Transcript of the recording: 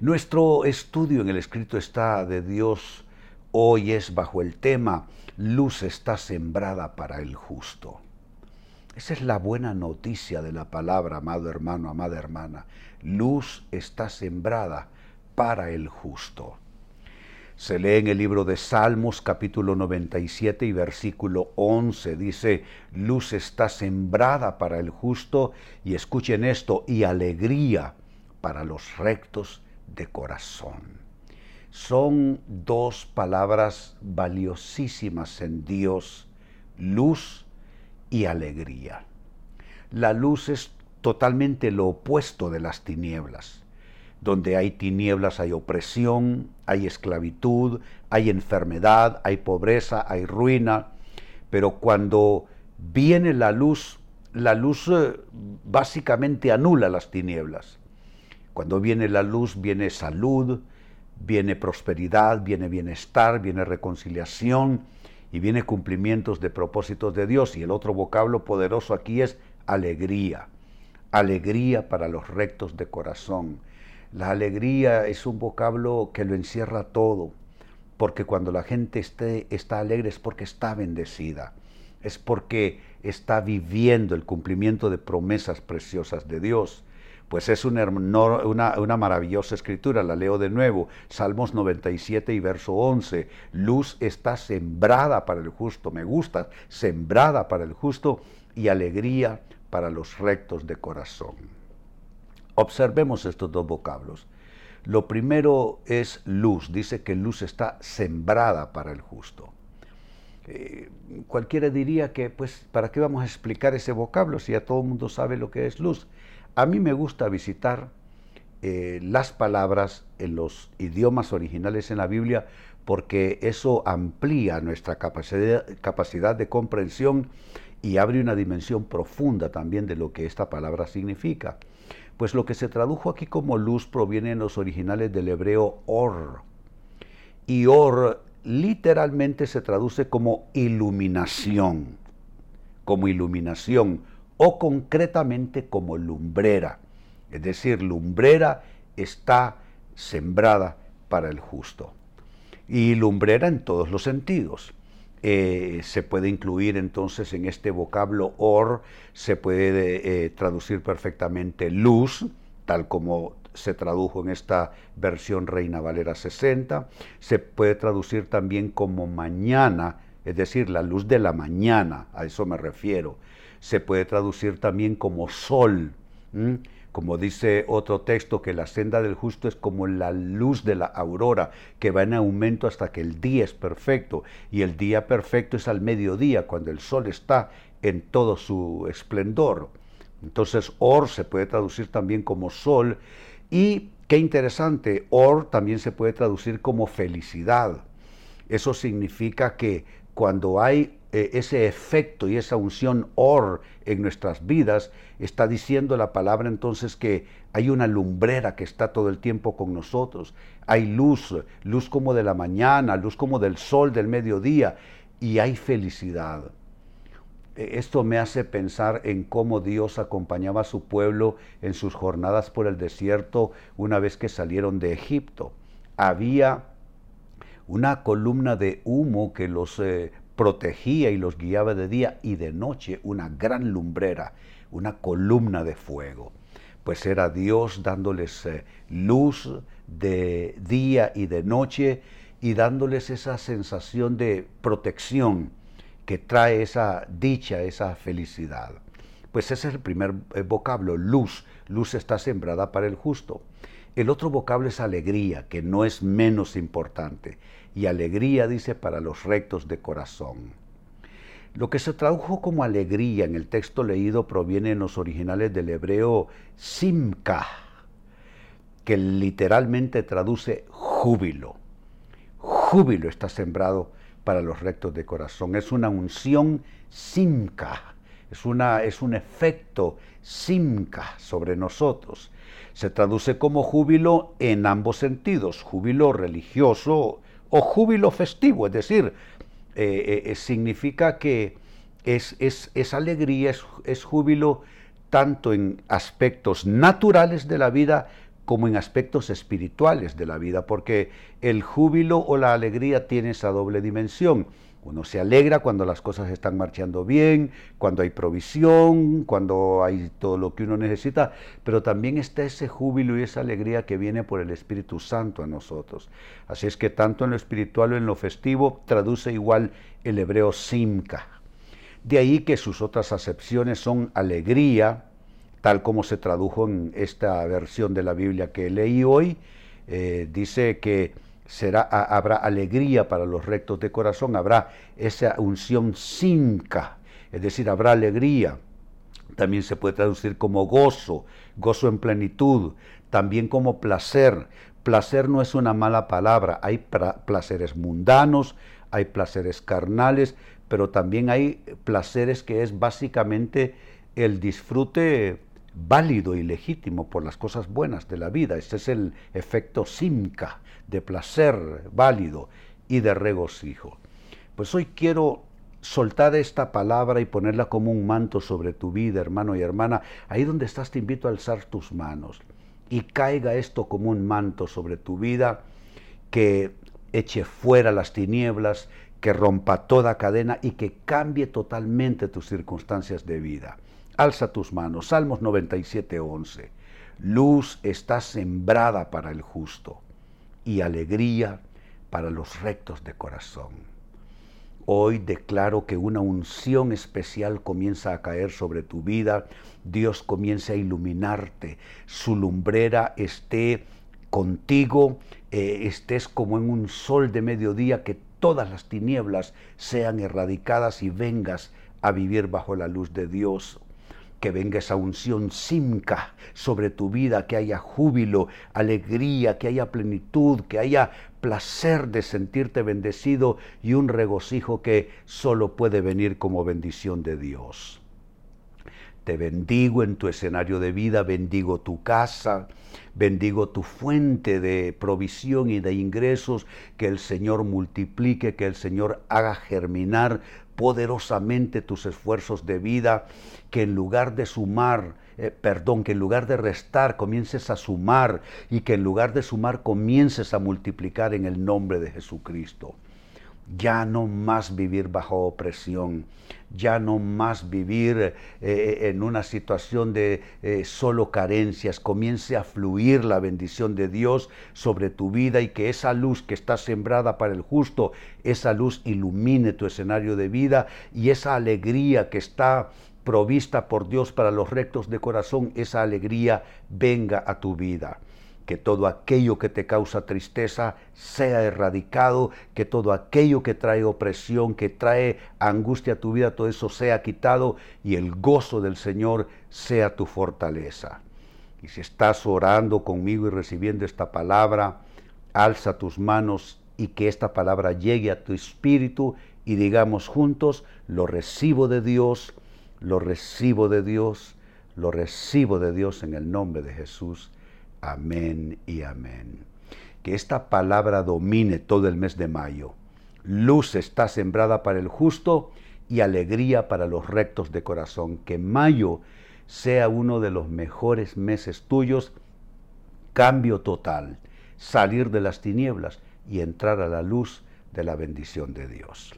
Nuestro estudio en el escrito está de Dios hoy es bajo el tema Luz está sembrada para el justo. Esa es la buena noticia de la palabra, amado hermano, amada hermana. Luz está sembrada para el justo. Se lee en el libro de Salmos capítulo 97 y versículo 11. Dice, luz está sembrada para el justo y escuchen esto, y alegría para los rectos de corazón. Son dos palabras valiosísimas en Dios, luz y alegría. La luz es totalmente lo opuesto de las tinieblas. Donde hay tinieblas hay opresión, hay esclavitud, hay enfermedad, hay pobreza, hay ruina. Pero cuando viene la luz, la luz eh, básicamente anula las tinieblas. Cuando viene la luz viene salud, viene prosperidad, viene bienestar, viene reconciliación y viene cumplimientos de propósitos de Dios. Y el otro vocablo poderoso aquí es alegría. Alegría para los rectos de corazón. La alegría es un vocablo que lo encierra todo, porque cuando la gente esté, está alegre es porque está bendecida, es porque está viviendo el cumplimiento de promesas preciosas de Dios pues es una, una, maravillosa escritura, la leo de nuevo, Salmos 97 y verso 11, luz está sembrada para el justo, me gusta, sembrada para el justo y alegría para los rectos de corazón. Observemos estos dos vocablos. Lo primero es luz, dice que luz está sembrada para el justo. Eh, cualquiera diría que, pues, ¿para qué vamos a explicar ese vocablo si ya todo el mundo sabe lo que es luz? A mí me gusta visitar eh, las palabras en los idiomas originales en la Biblia porque eso amplía nuestra capacidad, capacidad de comprensión y abre una dimensión profunda también de lo que esta palabra significa. Pues lo que se tradujo aquí como luz proviene en los originales del hebreo or. Y or literalmente se traduce como iluminación, como iluminación o concretamente como lumbrera. Es decir, lumbrera está sembrada para el justo. Y lumbrera en todos los sentidos. Eh, se puede incluir entonces en este vocablo or, se puede eh, traducir perfectamente luz, tal como se tradujo en esta versión Reina Valera 60, se puede traducir también como mañana, es decir, la luz de la mañana, a eso me refiero se puede traducir también como sol. Como dice otro texto, que la senda del justo es como la luz de la aurora, que va en aumento hasta que el día es perfecto. Y el día perfecto es al mediodía, cuando el sol está en todo su esplendor. Entonces, or se puede traducir también como sol. Y qué interesante, or también se puede traducir como felicidad. Eso significa que cuando hay eh, ese efecto y esa unción or en nuestras vidas, está diciendo la palabra entonces que hay una lumbrera que está todo el tiempo con nosotros. Hay luz, luz como de la mañana, luz como del sol del mediodía, y hay felicidad. E, esto me hace pensar en cómo Dios acompañaba a su pueblo en sus jornadas por el desierto una vez que salieron de Egipto. Había una columna de humo que los eh, protegía y los guiaba de día y de noche una gran lumbrera, una columna de fuego. Pues era Dios dándoles eh, luz de día y de noche y dándoles esa sensación de protección que trae esa dicha, esa felicidad. Pues ese es el primer eh, vocablo, luz. Luz está sembrada para el justo. El otro vocablo es alegría, que no es menos importante y alegría, dice, para los rectos de corazón. Lo que se tradujo como alegría en el texto leído proviene en los originales del hebreo simka, que literalmente traduce júbilo. Júbilo está sembrado para los rectos de corazón. Es una unción simka, es, una, es un efecto simka sobre nosotros. Se traduce como júbilo en ambos sentidos, júbilo religioso o júbilo festivo, es decir, eh, eh, significa que es, es, alegría, es, júbilo tanto en aspectos naturales de la vida como en aspectos espirituales de la vida, porque el júbilo o la alegría tiene esa doble dimensión. Uno se alegra cuando las cosas están marchando bien, cuando hay provisión, cuando hay todo lo que uno necesita, pero también está ese júbilo y esa alegría que viene por el Espíritu Santo a nosotros. Así es que tanto en lo espiritual o en lo festivo traduce igual el hebreo simka. De ahí que sus otras acepciones son alegría, tal como se tradujo en esta versión de la Biblia que leí hoy, eh, dice que será, habrá alegría para los rectos de corazón, habrá esa unción cinca, es decir, habrá alegría. También se puede traducir como gozo, gozo en plenitud, también como placer. Placer no es una mala palabra, hay placeres mundanos, hay placeres carnales, pero también hay placeres que es básicamente el disfrute válido y legítimo por las cosas buenas de la vida. Este es el efecto simca, de placer válido y de regocijo. Pues hoy quiero soltar esta palabra y ponerla como un manto sobre tu vida, hermano y hermana. Ahí donde estás te invito a alzar tus manos y caiga esto como un manto sobre tu vida que eche fuera las tinieblas, que rompa toda cadena y que cambie totalmente tus circunstancias de vida. Alza tus manos. Salmos 97, 11. Luz está sembrada para el justo y alegría para los rectos de corazón. Hoy declaro que una unción especial comienza a caer sobre tu vida, Dios comienza a iluminarte, su lumbrera esté contigo, eh, estés como en un sol de mediodía, que todas las tinieblas sean erradicadas y vengas a vivir bajo la luz de Dios que venga esa unción simca sobre tu vida, que haya júbilo, alegría, que haya plenitud, que haya placer de sentirte bendecido y un regocijo que solo puede venir como bendición de Dios. Te bendigo en tu escenario de vida, bendigo tu casa, bendigo tu fuente de provisión y de ingresos, que el Señor multiplique, que el Señor haga germinar poderosamente tus esfuerzos de vida, que en lugar de sumar, eh, perdón, que en lugar de restar comiences a sumar y que en lugar de sumar comiences a multiplicar en el nombre de Jesucristo ya no más vivir bajo opresión, ya no más vivir eh, eh, en una situación de eh, solo carencias, comience a fluir la bendición de Dios sobre tu vida y que esa luz que está sembrada para el justo, esa luz ilumine tu escenario de vida y esa alegría que está provista por Dios para los rectos de corazón, esa alegría venga a tu vida que todo aquello que te causa tristeza sea erradicado, que todo aquello que trae opresión, que trae angustia a tu vida, todo eso sea quitado y el gozo del Señor sea tu fortaleza. Y si estás orando conmigo y recibiendo esta palabra, alza tus manos y que esta palabra llegue a tu espíritu y digamos juntos, lo recibo de Dios, lo recibo de Dios, lo recibo de Dios en el nombre de Jesús. Amén y amén. Que esta palabra domine todo el mes de mayo. Luz está sembrada para el justo y alegría para los rectos de corazón. Que mayo sea uno de los mejores meses tuyos. Cambio total. Salir de las tinieblas y entrar a la luz de la bendición de Dios.